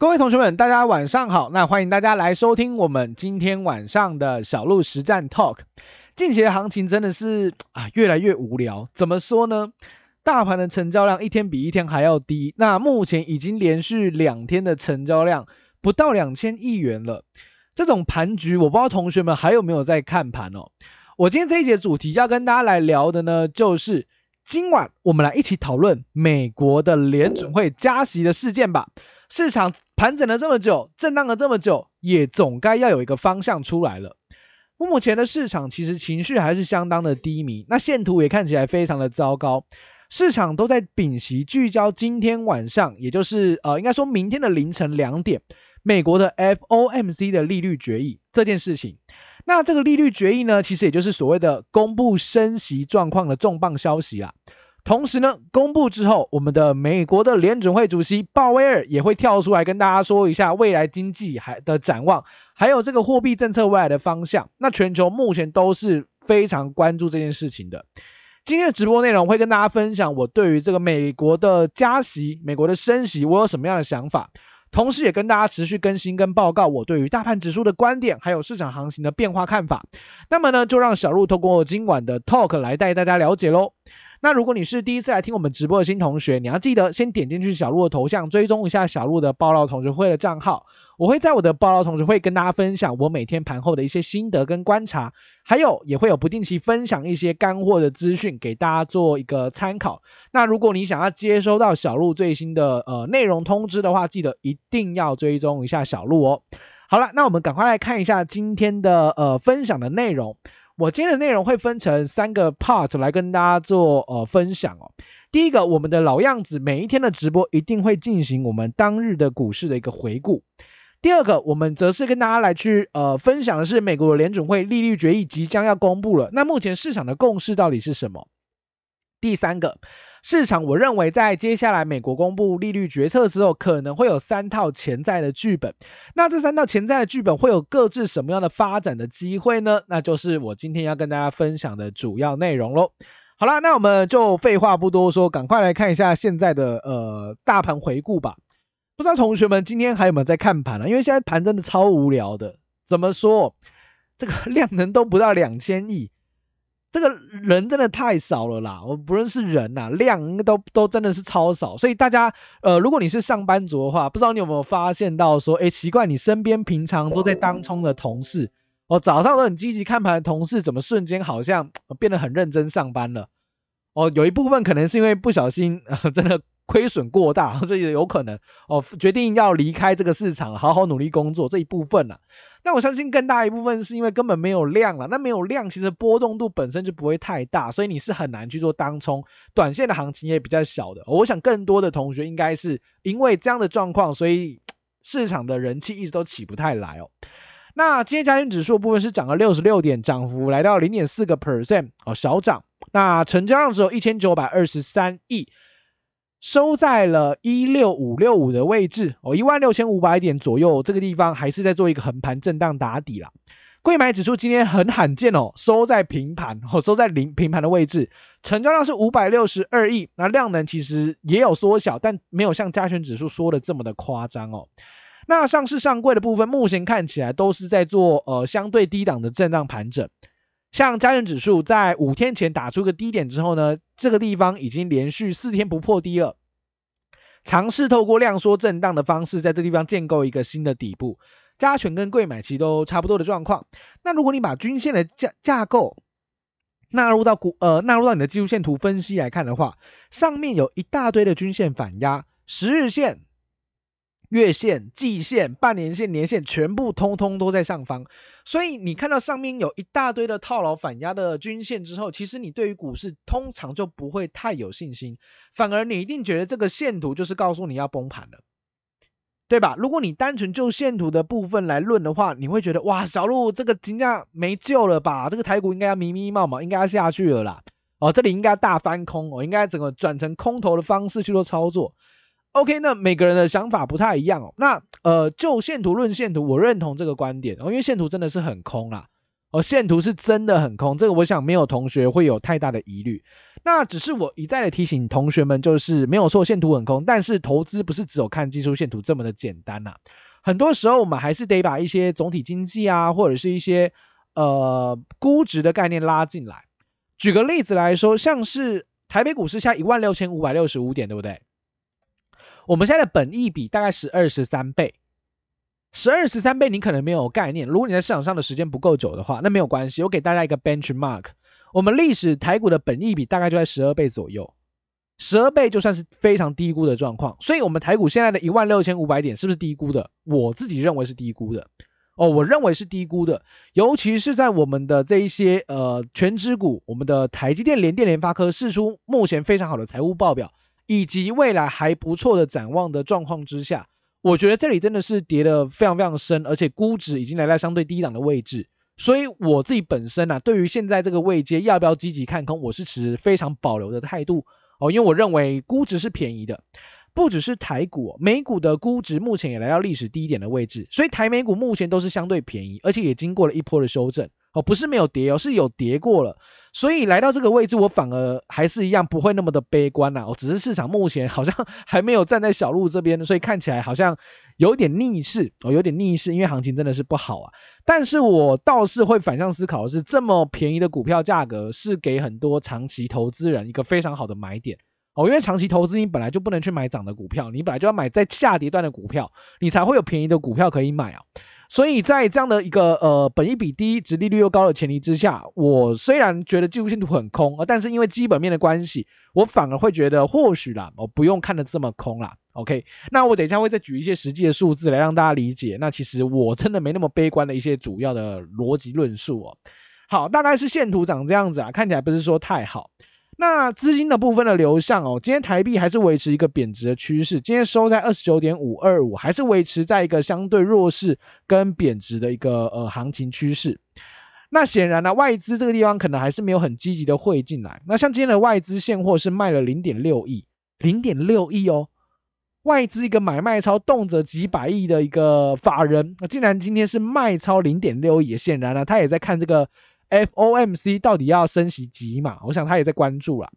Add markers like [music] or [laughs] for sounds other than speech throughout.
各位同学们，大家晚上好。那欢迎大家来收听我们今天晚上的小鹿实战 Talk。近期的行情真的是啊，越来越无聊。怎么说呢？大盘的成交量一天比一天还要低。那目前已经连续两天的成交量不到两千亿元了。这种盘局，我不知道同学们还有没有在看盘哦。我今天这一节主题要跟大家来聊的呢，就是今晚我们来一起讨论美国的联准会加息的事件吧。市场盘整了这么久，震荡了这么久，也总该要有一个方向出来了。目前的市场其实情绪还是相当的低迷，那线图也看起来非常的糟糕。市场都在屏息聚焦今天晚上，也就是呃，应该说明天的凌晨两点，美国的 FOMC 的利率决议这件事情。那这个利率决议呢，其实也就是所谓的公布升息状况的重磅消息啊。同时呢，公布之后，我们的美国的联准会主席鲍威尔也会跳出来跟大家说一下未来经济还的展望，还有这个货币政策未来的方向。那全球目前都是非常关注这件事情的。今天的直播内容会跟大家分享我对于这个美国的加息、美国的升息，我有什么样的想法。同时，也跟大家持续更新跟报告我对于大盘指数的观点，还有市场行情的变化看法。那么呢，就让小鹿透过今晚的 talk 来带大家了解喽。那如果你是第一次来听我们直播的新同学，你要记得先点进去小鹿的头像，追踪一下小鹿的报道同学会的账号。我会在我的报道同学会跟大家分享我每天盘后的一些心得跟观察，还有也会有不定期分享一些干货的资讯给大家做一个参考。那如果你想要接收到小鹿最新的呃内容通知的话，记得一定要追踪一下小鹿哦。好了，那我们赶快来看一下今天的呃分享的内容。我今天的内容会分成三个 part 来跟大家做呃分享哦。第一个，我们的老样子，每一天的直播一定会进行我们当日的股市的一个回顾。第二个，我们则是跟大家来去呃分享的是美国联准会利率决议即将要公布了，那目前市场的共识到底是什么？第三个。市场，我认为在接下来美国公布利率决策之后，可能会有三套潜在的剧本。那这三套潜在的剧本会有各自什么样的发展的机会呢？那就是我今天要跟大家分享的主要内容喽。好啦，那我们就废话不多说，赶快来看一下现在的呃大盘回顾吧。不知道同学们今天还有没有在看盘啊？因为现在盘真的超无聊的。怎么说？这个 [laughs] 量能都不到两千亿。这个人真的太少了啦！我不认识人呐、量都都真的是超少。所以大家，呃，如果你是上班族的话，不知道你有没有发现到说，哎，奇怪，你身边平常都在当冲的同事，哦，早上都很积极看盘的同事，怎么瞬间好像变得很认真上班了？哦，有一部分可能是因为不小心，呃、真的。亏损过大，[laughs] 这也有可能哦，决定要离开这个市场，好好努力工作这一部分呢、啊。那我相信更大一部分是因为根本没有量了。那没有量，其实波动度本身就不会太大，所以你是很难去做当冲，短线的行情也比较小的。我想更多的同学应该是因为这样的状况，所以市场的人气一直都起不太来哦。那今天加权指数部分是涨了六十六点，涨幅来到零点四个 percent 哦，小涨。那成交量只有一千九百二十三亿。收在了一六五六五的位置哦，一万六千五百点左右，这个地方还是在做一个横盘震荡打底啦。柜买指数今天很罕见哦，收在平盘哦，收在零平盘的位置，成交量是五百六十二亿，那量能其实也有缩小，但没有像加权指数说的这么的夸张哦。那上市上柜的部分，目前看起来都是在做呃相对低档的震荡盘整。像加权指数在五天前打出个低点之后呢，这个地方已经连续四天不破低了，尝试透过量缩震荡的方式，在这地方建构一个新的底部。加权跟柜买其实都差不多的状况。那如果你把均线的架架构纳入到股呃纳入到你的技术线图分析来看的话，上面有一大堆的均线反压，十日线。月线、季线、半年线、年线，全部通通都在上方，所以你看到上面有一大堆的套牢反压的均线之后，其实你对于股市通常就不会太有信心，反而你一定觉得这个线图就是告诉你要崩盘了，对吧？如果你单纯就线图的部分来论的话，你会觉得哇，小鹿这个金价没救了吧？这个台股应该要迷迷茫茫，应该要下去了啦。哦，这里应该要大翻空，我、哦、应该整个转成空头的方式去做操作。OK，那每个人的想法不太一样哦。那呃，就线图论线图，我认同这个观点哦，因为线图真的是很空啦。哦，线图是真的很空，这个我想没有同学会有太大的疑虑。那只是我一再的提醒同学们，就是没有错，线图很空，但是投资不是只有看技术线图这么的简单呐、很多时候我们还是得把一些总体经济啊，或者是一些呃估值的概念拉进来。举个例子来说，像是台北股市下一万六千五百六十五点，对不对？我们现在的本益比大概是二十三倍。十二十三倍，你可能没有概念。如果你在市场上的时间不够久的话，那没有关系。我给大家一个 benchmark，我们历史台股的本益比大概就在十二倍左右，十二倍就算是非常低估的状况。所以，我们台股现在的一万六千五百点是不是低估的？我自己认为是低估的。哦，我认为是低估的，尤其是在我们的这一些呃权值股，我们的台积电、联电、联发科释出目前非常好的财务报表，以及未来还不错的展望的状况之下。我觉得这里真的是跌得非常非常深，而且估值已经来到相对低档的位置，所以我自己本身啊，对于现在这个位阶要不要积极看空，我是持非常保留的态度哦，因为我认为估值是便宜的，不只是台股，美股的估值目前也来到历史低点的位置，所以台美股目前都是相对便宜，而且也经过了一波的修正。哦，不是没有跌哦，是有跌过了，所以来到这个位置，我反而还是一样不会那么的悲观呐。哦，只是市场目前好像 [laughs] 还没有站在小路这边，所以看起来好像有点逆势哦，有点逆势，因为行情真的是不好啊。但是我倒是会反向思考是，这么便宜的股票价格是给很多长期投资人一个非常好的买点哦，因为长期投资你本来就不能去买涨的股票，你本来就要买在下跌段的股票，你才会有便宜的股票可以买啊。所以在这样的一个呃本益比低、殖利率又高的前提之下，我虽然觉得技术线图很空，但是因为基本面的关系，我反而会觉得或许啦，我不用看得这么空啦。OK，那我等一下会再举一些实际的数字来让大家理解。那其实我真的没那么悲观的一些主要的逻辑论述哦。好，大概是线图长这样子啊，看起来不是说太好。那资金的部分的流向哦，今天台币还是维持一个贬值的趋势，今天收在二十九点五二五，还是维持在一个相对弱势跟贬值的一个呃行情趋势。那显然呢、啊，外资这个地方可能还是没有很积极的汇进来。那像今天的外资现货是卖了零点六亿，零点六亿哦，外资一个买卖超动辄几百亿的一个法人，那竟然今天是卖超零点六亿，显然呢、啊，他也在看这个。FOMC 到底要升息几码？我想他也在关注了。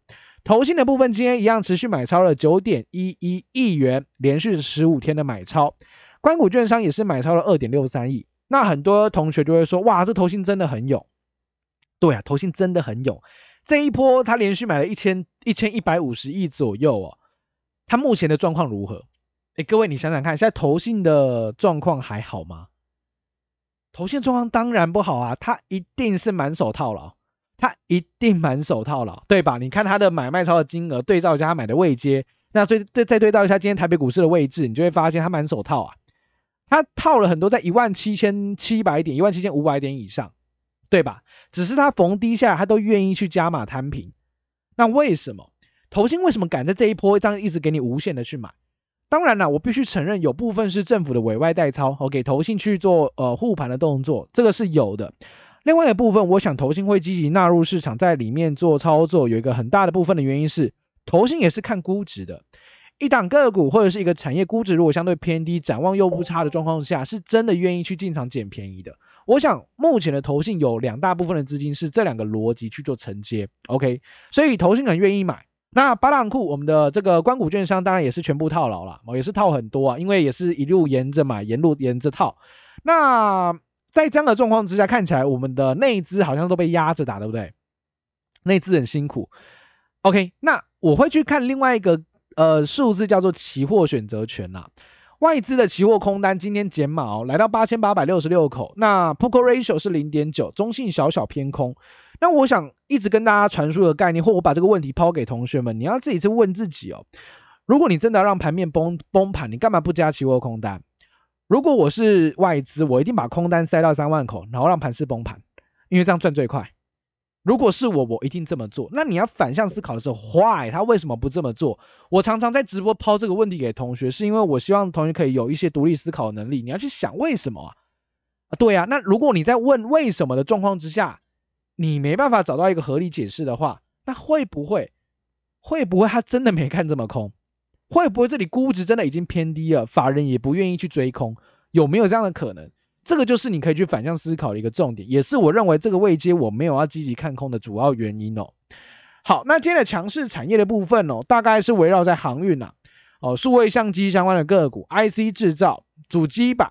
投信的部分今天一样持续买超了九点一一亿元，连续十五天的买超。官股券商也是买超了二点六三亿。那很多同学就会说：哇，这投信真的很勇。对啊，投信真的很勇。这一波他连续买了一千一千一百五十亿左右哦。他目前的状况如何？诶，各位你想想看，现在投信的状况还好吗？头线状况当然不好啊，他一定是满手套牢，他一定满手套牢，对吧？你看他的买卖超的金额，对照一下他买的位阶，那再再再对照一下今天台北股市的位置，你就会发现他满手套啊，他套了很多在一万七千七百点、一万七千五百点以上，对吧？只是他逢低下，他都愿意去加码摊平，那为什么？投信为什么敢在这一波这样一直给你无限的去买？当然了，我必须承认有部分是政府的委外代操，我给投信去做呃护盘的动作，这个是有的。另外一部分，我想投信会积极纳入市场，在里面做操作，有一个很大的部分的原因是，投信也是看估值的。一档个股或者是一个产业估值如果相对偏低，展望又不差的状况下，是真的愿意去进场捡便宜的。我想目前的投信有两大部分的资金是这两个逻辑去做承接，OK，所以投信很愿意买。那八浪库，我们的这个关谷券商当然也是全部套牢了，哦也是套很多啊，因为也是一路沿着嘛，沿路沿着套。那在这样的状况之下，看起来我们的内资好像都被压着打，对不对？内资很辛苦。OK，那我会去看另外一个呃数字，叫做期货选择权呐。外资的期货空单今天减码哦，来到八千八百六十六口，那 Poco Ratio 是零点九，中性小小偏空。那我想一直跟大家传输的概念，或我把这个问题抛给同学们，你要自己去问自己哦。如果你真的要让盘面崩崩盘，你干嘛不加期货空单？如果我是外资，我一定把空单塞到三万口，然后让盘市崩盘，因为这样赚最快。如果是我，我一定这么做。那你要反向思考的是，why 他为什么不这么做？我常常在直播抛这个问题给同学，是因为我希望同学可以有一些独立思考能力。你要去想为什么啊？啊，对啊。那如果你在问为什么的状况之下，你没办法找到一个合理解释的话，那会不会会不会他真的没看这么空？会不会这里估值真的已经偏低了，法人也不愿意去追空？有没有这样的可能？这个就是你可以去反向思考的一个重点，也是我认为这个位阶我没有要积极看空的主要原因哦。好，那今天的强势产业的部分哦，大概是围绕在航运呐、啊，哦，数位相机相关的个股，IC 制造、主机板、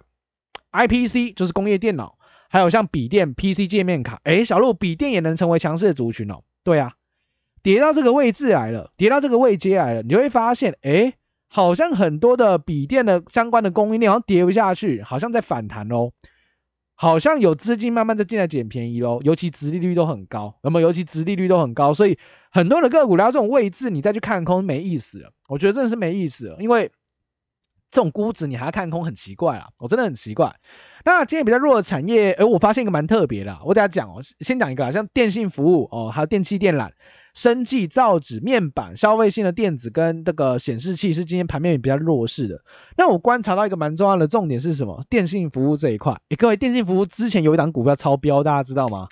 IPC 就是工业电脑，还有像笔电、PC 界面卡，诶，小路笔电也能成为强势族群哦。对啊，跌到这个位置来了，跌到这个位阶来了，你就会发现，诶。好像很多的笔电的相关的供应链好像跌不下去，好像在反弹哦，好像有资金慢慢的进来捡便宜喽，尤其殖利率都很高，那么尤其殖利率都很高，所以很多的个股来到这种位置，你再去看空没意思了，我觉得真的是没意思了，因为这种估值你还要看空很奇怪啊，我真的很奇怪。那今天比较弱的产业，诶，我发现一个蛮特别的，我等下讲哦，先讲一个啊，像电信服务哦，还有电器电缆。生技、造纸、面板、消费性的电子跟这个显示器是今天盘面比较弱势的。那我观察到一个蛮重要的重点是什么？电信服务这一块。诶，各位，电信服务之前有一档股票超标，大家知道吗？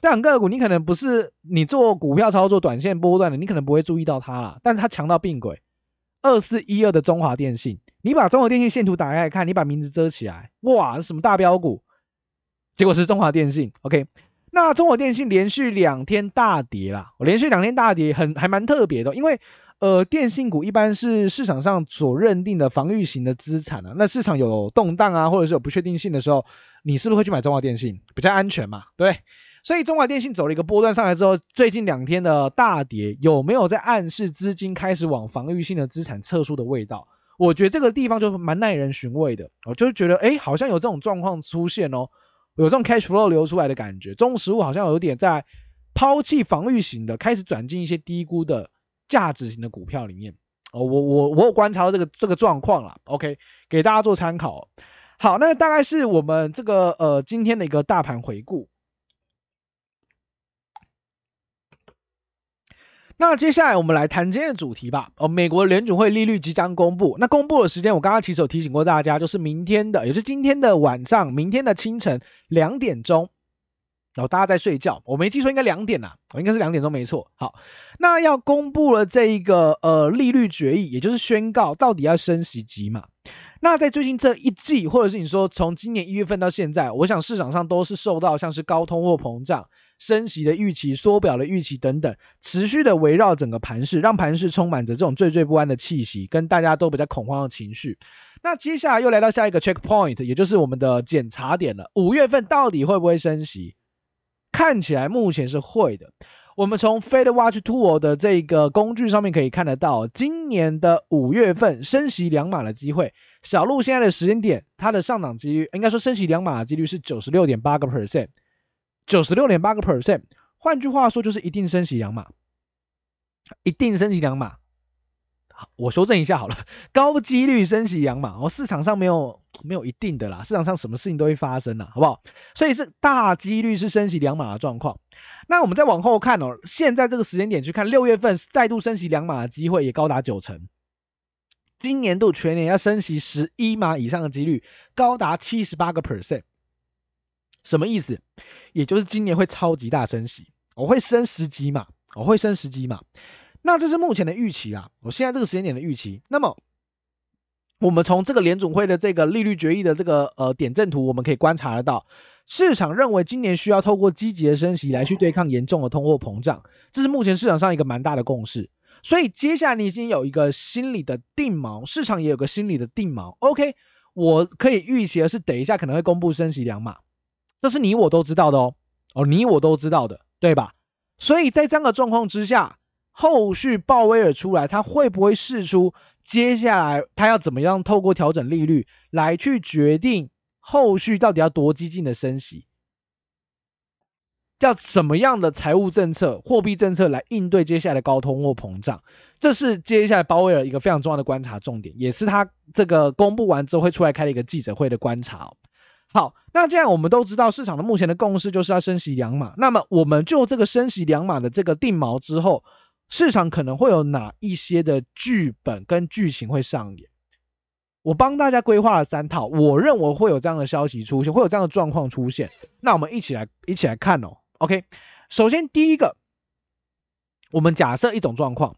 这档个股你可能不是你做股票操作短线波段的，你可能不会注意到它啦。但是它强到病鬼，二四一二的中华电信，你把中华电信线图打开看，你把名字遮起来，哇，什么大标股？结果是中华电信。OK。那中国电信连续两天大跌啦，我连续两天大跌很还蛮特别的，因为呃电信股一般是市场上所认定的防御型的资产啊，那市场有动荡啊，或者是有不确定性的时候，你是不是会去买中华电信？比较安全嘛，对。所以中华电信走了一个波段上来之后，最近两天的大跌有没有在暗示资金开始往防御性的资产撤出的味道？我觉得这个地方就蛮耐人寻味的，我就是觉得哎，好像有这种状况出现哦。有这种 cash flow 流出来的感觉，中实物好像有点在抛弃防御型的，开始转进一些低估的价值型的股票里面。哦，我我我有观察到这个这个状况了。OK，给大家做参考。好，那大概是我们这个呃今天的一个大盘回顾。那接下来我们来谈今天的主题吧。哦，美国联准会利率即将公布。那公布的时间，我刚刚其实有提醒过大家，就是明天的，也就是今天的晚上，明天的清晨两点钟。然后大家在睡觉，我没记错，应该两点呐，我应该是两点钟没错。好，那要公布了这一个呃利率决议，也就是宣告到底要升息几码。那在最近这一季，或者是你说从今年一月份到现在，我想市场上都是受到像是高通货膨胀。升息的预期、缩表的预期等等，持续的围绕整个盘市，让盘市充满着这种惴惴不安的气息，跟大家都比较恐慌的情绪。那接下来又来到下一个 checkpoint，也就是我们的检查点了。五月份到底会不会升息？看起来目前是会的。我们从 Fed Watch Tool 的这个工具上面可以看得到，今年的五月份升息两码的机会。小鹿现在的时间点，它的上涨几率，应该说升息两码的几率是九十六点八个 percent。九十六点八个 percent，换句话说就是一定升息两码，一定升息两码。我修正一下好了，[laughs] 高几率升息两码。哦，市场上没有没有一定的啦，市场上什么事情都会发生啦，好不好？所以是大几率是升息两码的状况。那我们再往后看哦，现在这个时间点去看，六月份再度升息两码的机会也高达九成。今年度全年要升息十一码以上的几率高达七十八个 percent。什么意思？也就是今年会超级大升息，我会升十几码，我会升十几码。那这是目前的预期啊，我现在这个时间点的预期。那么，我们从这个联总会的这个利率决议的这个呃点阵图，我们可以观察得到，市场认为今年需要透过积极的升息来去对抗严重的通货膨胀，这是目前市场上一个蛮大的共识。所以接下来你已经有一个心理的定锚，市场也有个心理的定锚。OK，我可以预期的是，等一下可能会公布升息两码。这是你我都知道的哦，哦，你我都知道的，对吧？所以在这样的状况之下，后续鲍威尔出来，他会不会试出接下来他要怎么样透过调整利率来去决定后续到底要多激进的升息，要什么样的财务政策、货币政策来应对接下来的高通货膨胀？这是接下来鲍威尔一个非常重要的观察重点，也是他这个公布完之后会出来开了一个记者会的观察。好，那这样我们都知道市场的目前的共识就是要升息两码。那么我们就这个升息两码的这个定锚之后，市场可能会有哪一些的剧本跟剧情会上演？我帮大家规划了三套，我认为会有这样的消息出现，会有这样的状况出现。那我们一起来一起来看哦。OK，首先第一个，我们假设一种状况，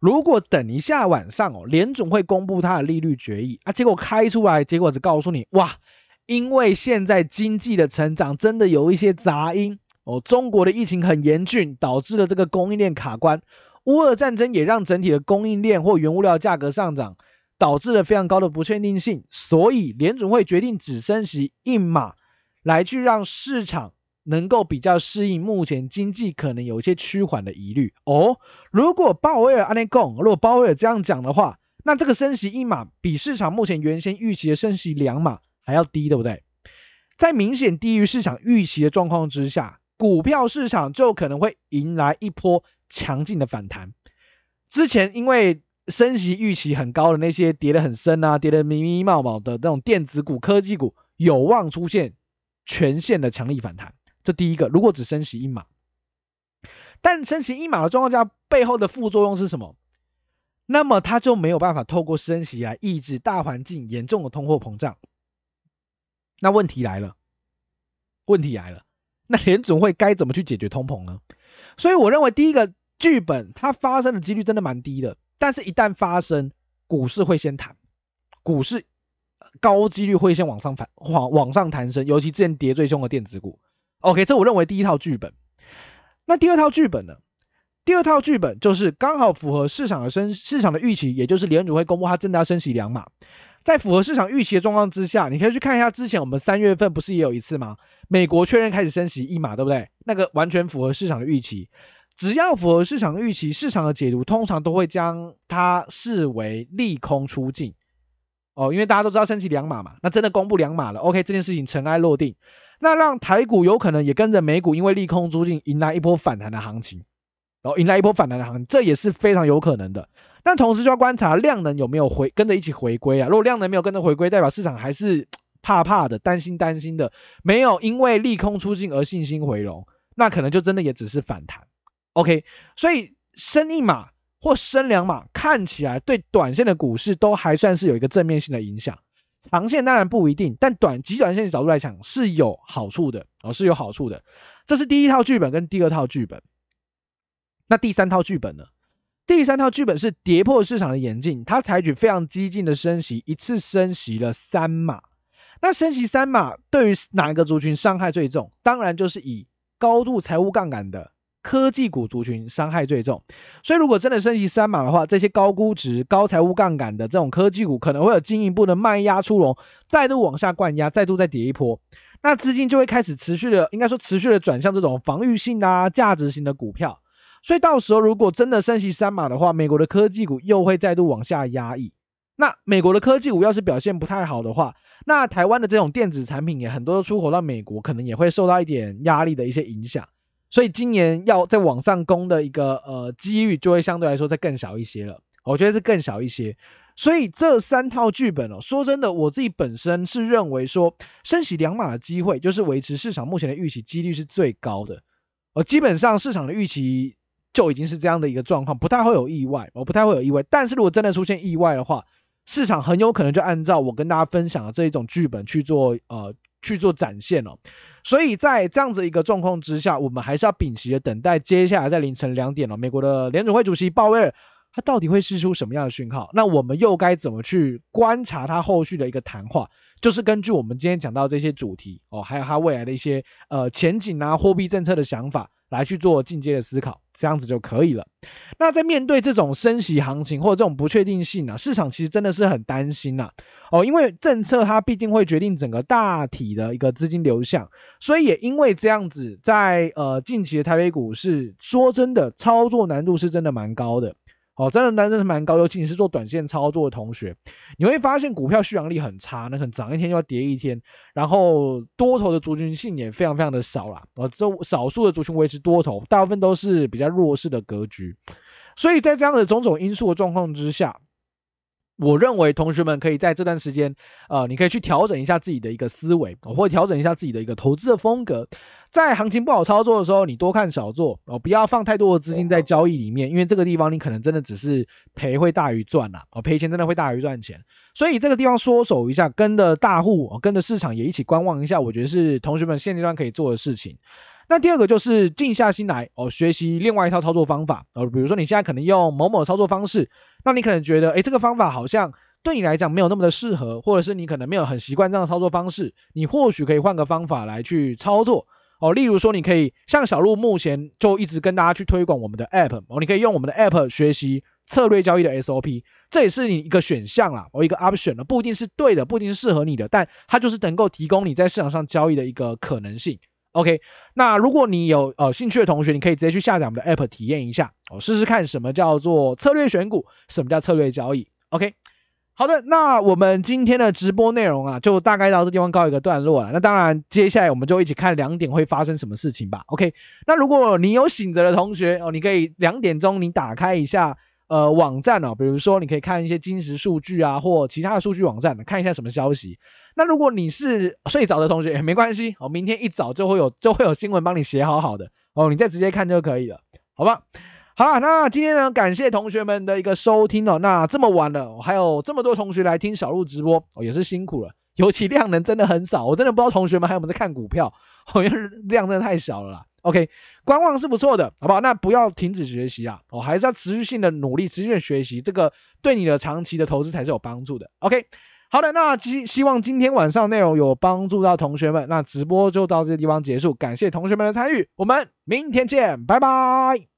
如果等一下晚上哦，联总会公布它的利率决议啊，结果开出来，结果只告诉你哇。因为现在经济的成长真的有一些杂音哦，中国的疫情很严峻，导致了这个供应链卡关。乌俄战争也让整体的供应链或原物料价格上涨，导致了非常高的不确定性。所以联总会决定只升息一码，来去让市场能够比较适应目前经济可能有一些趋缓的疑虑。哦，如果鲍威尔安内贡，如果鲍威尔这样讲的话，那这个升息一码比市场目前原先预期的升息两码还要低，对不对？在明显低于市场预期的状况之下，股票市场就可能会迎来一波。强劲的反弹，之前因为升息预期很高的那些跌得很深啊，跌得迷迷茫茫的那种电子股、科技股，有望出现全线的强力反弹。这第一个，如果只升息一码，但升息一码的状况下，背后的副作用是什么？那么它就没有办法透过升息来抑制大环境严重的通货膨胀。那问题来了，问题来了，那联总会该怎么去解决通膨呢？所以我认为第一个。剧本它发生的几率真的蛮低的，但是一旦发生，股市会先弹，股市高几率会先往上反往往上弹升，尤其之前跌最凶的电子股。OK，这我认为第一套剧本。那第二套剧本呢？第二套剧本就是刚好符合市场的升市场的预期，也就是联储会公布它真的要升息两码，在符合市场预期的状况之下，你可以去看一下之前我们三月份不是也有一次吗？美国确认开始升息一码，对不对？那个完全符合市场的预期。只要符合市场预期，市场的解读通常都会将它视为利空出尽哦，因为大家都知道升息两码嘛，那真的公布两码了，OK，这件事情尘埃落定，那让台股有可能也跟着美股，因为利空出尽，迎来一波反弹的行情，哦，迎来一波反弹的行情，这也是非常有可能的。但同时就要观察量能有没有回跟着一起回归啊，如果量能没有跟着回归，代表市场还是 [tsk] 怕怕的，担心担心的，没有因为利空出尽而信心回笼，那可能就真的也只是反弹。OK，所以升一码或升两码，看起来对短线的股市都还算是有一个正面性的影响。长线当然不一定，但短极短线的角度来讲是有好处的哦，是有好处的。这是第一套剧本跟第二套剧本。那第三套剧本呢？第三套剧本是跌破市场的眼镜，它采取非常激进的升息，一次升息了三码。那升息三码对于哪一个族群伤害最重？当然就是以高度财务杠杆的。科技股族群伤害最重，所以如果真的升级三码的话，这些高估值、高财务杠杆的这种科技股可能会有进一步的卖压出笼，再度往下灌压，再度再跌一波，那资金就会开始持续的，应该说持续的转向这种防御性啊、价值型的股票。所以到时候如果真的升级三码的话，美国的科技股又会再度往下压抑。那美国的科技股要是表现不太好的话，那台湾的这种电子产品也很多出口到美国，可能也会受到一点压力的一些影响。所以今年要再往上攻的一个呃几率就会相对来说再更小一些了，我觉得是更小一些。所以这三套剧本哦，说真的，我自己本身是认为说升息两码的机会就是维持市场目前的预期几率是最高的。呃，基本上市场的预期就已经是这样的一个状况，不太会有意外，我不太会有意外。但是如果真的出现意外的话，市场很有可能就按照我跟大家分享的这一种剧本去做呃。去做展现哦，所以在这样子一个状况之下，我们还是要屏息的等待接下来在凌晨两点哦，美国的联准会主席鲍威尔他到底会释出什么样的讯号？那我们又该怎么去观察他后续的一个谈话？就是根据我们今天讲到这些主题哦，还有他未来的一些呃前景啊，货币政策的想法。来去做进阶的思考，这样子就可以了。那在面对这种升息行情或者这种不确定性呢、啊，市场其实真的是很担心呐、哦，因为政策它毕竟会决定整个大体的一个资金流向，所以也因为这样子在，在呃近期的台北股市，说真的，操作难度是真的蛮高的。哦，真的单真是蛮高，尤其你是做短线操作的同学，你会发现股票续阳力很差，那可能涨一天就要跌一天，然后多头的族群性也非常非常的少啦。哦，这少数的族群维持多头，大部分都是比较弱势的格局，所以在这样的种种因素的状况之下。我认为同学们可以在这段时间，呃，你可以去调整一下自己的一个思维，或者调整一下自己的一个投资的风格。在行情不好操作的时候，你多看少做哦，不要放太多的资金在交易里面，因为这个地方你可能真的只是赔会大于赚呐，哦，赔钱真的会大于赚钱。所以这个地方缩手一下，跟着大户，跟着市场也一起观望一下，我觉得是同学们现阶段可以做的事情。那第二个就是静下心来哦，学习另外一套操作方法哦，比如说你现在可能用某某操作方式，那你可能觉得，诶，这个方法好像对你来讲没有那么的适合，或者是你可能没有很习惯这样的操作方式，你或许可以换个方法来去操作哦。例如说，你可以像小鹿目前就一直跟大家去推广我们的 App 哦，你可以用我们的 App 学习策略交易的 SOP，这也是你一个选项啦，哦，一个 option 了，不一定是对的，不一定是适合你的，但它就是能够提供你在市场上交易的一个可能性。OK，那如果你有呃兴趣的同学，你可以直接去下载我们的 App 体验一下哦，试试看什么叫做策略选股，什么叫策略交易。OK。好的，那我们今天的直播内容啊，就大概到这地方告一个段落了。那当然，接下来我们就一起看两点会发生什么事情吧。OK，那如果你有醒着的同学哦，你可以两点钟你打开一下呃网站哦，比如说你可以看一些金石数据啊，或其他的数据网站，看一下什么消息。那如果你是睡着的同学也没关系哦，明天一早就会有就会有新闻帮你写好好的哦，你再直接看就可以了，好吧？好了，那今天呢，感谢同学们的一个收听哦。那这么晚了，还有这么多同学来听小鹿直播哦，也是辛苦了。尤其量能真的很少，我真的不知道同学们还有没有在看股票，好像量真的太小了啦。OK，观望是不错的，好不好？那不要停止学习啊，哦，还是要持续性的努力，持续的学习，这个对你的长期的投资才是有帮助的。OK，好的，那希希望今天晚上内容有帮助到同学们，那直播就到这个地方结束，感谢同学们的参与，我们明天见，拜拜。